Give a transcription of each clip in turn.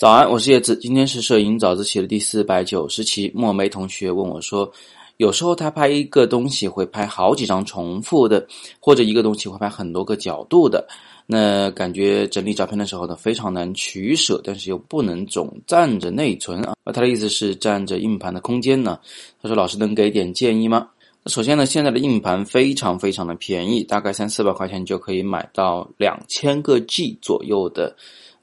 早安，我是叶子。今天是摄影早自习的第四百九十期。墨梅同学问我说：“有时候他拍一个东西会拍好几张重复的，或者一个东西会拍很多个角度的，那感觉整理照片的时候呢，非常难取舍，但是又不能总占着内存啊。”他的意思是占着硬盘的空间呢。他说：“老师能给点建议吗？”首先呢，现在的硬盘非常非常的便宜，大概三四百块钱就可以买到两千个 G 左右的。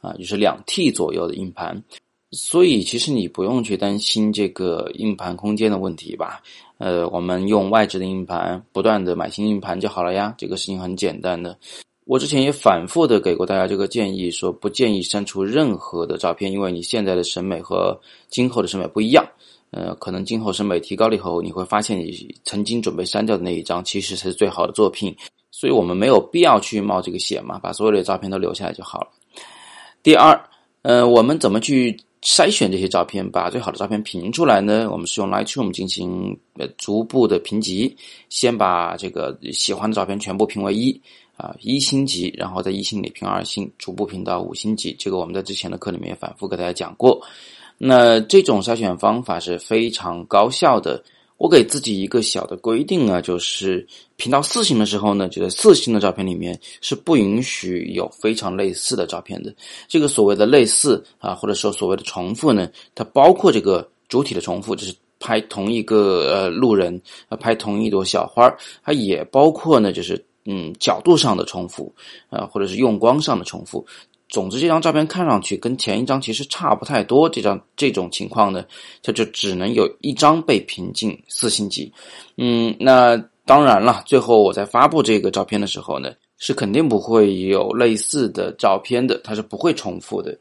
啊，就是两 T 左右的硬盘，所以其实你不用去担心这个硬盘空间的问题吧？呃，我们用外置的硬盘，不断的买新硬盘就好了呀。这个事情很简单的。我之前也反复的给过大家这个建议，说不建议删除任何的照片，因为你现在的审美和今后的审美不一样。呃，可能今后审美提高了以后，你会发现你曾经准备删掉的那一张，其实才是最好的作品。所以我们没有必要去冒这个险嘛，把所有的照片都留下来就好了。第二，呃，我们怎么去筛选这些照片，把最好的照片评出来呢？我们是用 Lightroom 进行呃逐步的评级，先把这个喜欢的照片全部评为一啊一星级，然后在一星里评二星，逐步评到五星级。这个我们在之前的课里面反复给大家讲过。那这种筛选方法是非常高效的。我给自己一个小的规定呢，就是评到四星的时候呢，就在四星的照片里面是不允许有非常类似的照片的。这个所谓的类似啊，或者说所谓的重复呢，它包括这个主体的重复，就是拍同一个呃路人啊，拍同一朵小花它也包括呢，就是嗯角度上的重复啊，或者是用光上的重复。总之，这张照片看上去跟前一张其实差不太多。这张这种情况呢，它就只能有一张被评进四星级。嗯，那当然了，最后我在发布这个照片的时候呢，是肯定不会有类似的照片的，它是不会重复的。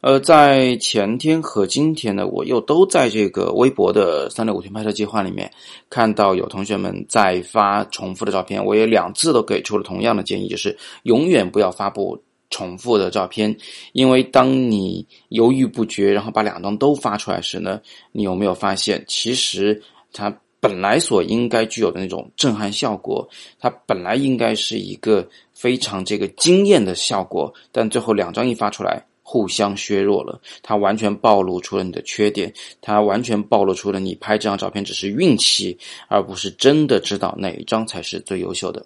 呃，在前天和今天呢，我又都在这个微博的三六五天拍摄计划里面看到有同学们在发重复的照片，我也两次都给出了同样的建议，就是永远不要发布。重复的照片，因为当你犹豫不决，然后把两张都发出来时呢，你有没有发现，其实它本来所应该具有的那种震撼效果，它本来应该是一个非常这个惊艳的效果，但最后两张一发出来，互相削弱了，它完全暴露出了你的缺点，它完全暴露出了你拍这张照片只是运气，而不是真的知道哪一张才是最优秀的。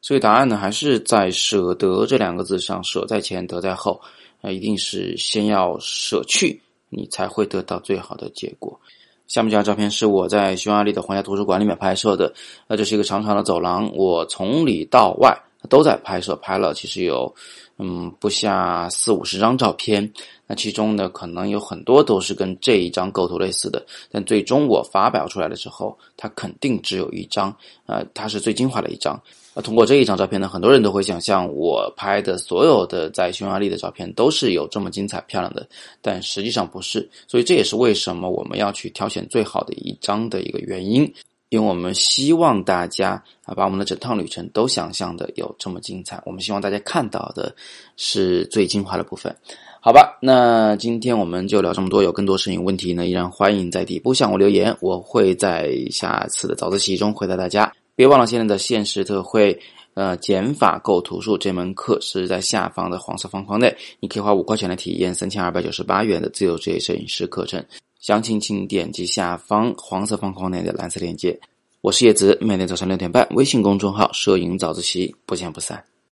所以答案呢，还是在“舍得”这两个字上，舍在前，得在后。那，一定是先要舍去，你才会得到最好的结果。下面这张照片是我在匈牙利的皇家图书馆里面拍摄的。那这是一个长长的走廊，我从里到外都在拍摄，拍了其实有嗯不下四五十张照片。那其中呢，可能有很多都是跟这一张构图类似的，但最终我发表出来的时候，它肯定只有一张，呃，它是最精华的一张。那通过这一张照片呢，很多人都会想象我拍的所有的在匈牙利的照片都是有这么精彩漂亮的，但实际上不是。所以这也是为什么我们要去挑选最好的一张的一个原因，因为我们希望大家啊把我们的整趟旅程都想象的有这么精彩。我们希望大家看到的是最精华的部分。好吧，那今天我们就聊这么多。有更多摄影问题呢，依然欢迎在底部向我留言，我会在下次的早自习中回答大家。别忘了现在的限时特惠，呃，减法构图术这门课是在下方的黄色方框内，你可以花五块钱来体验三千二百九十八元的自由职业摄影师课程。详情请点击下方黄色方框内的蓝色链接。我是叶子，每天早上六点半，微信公众号“摄影早自习”，不见不散。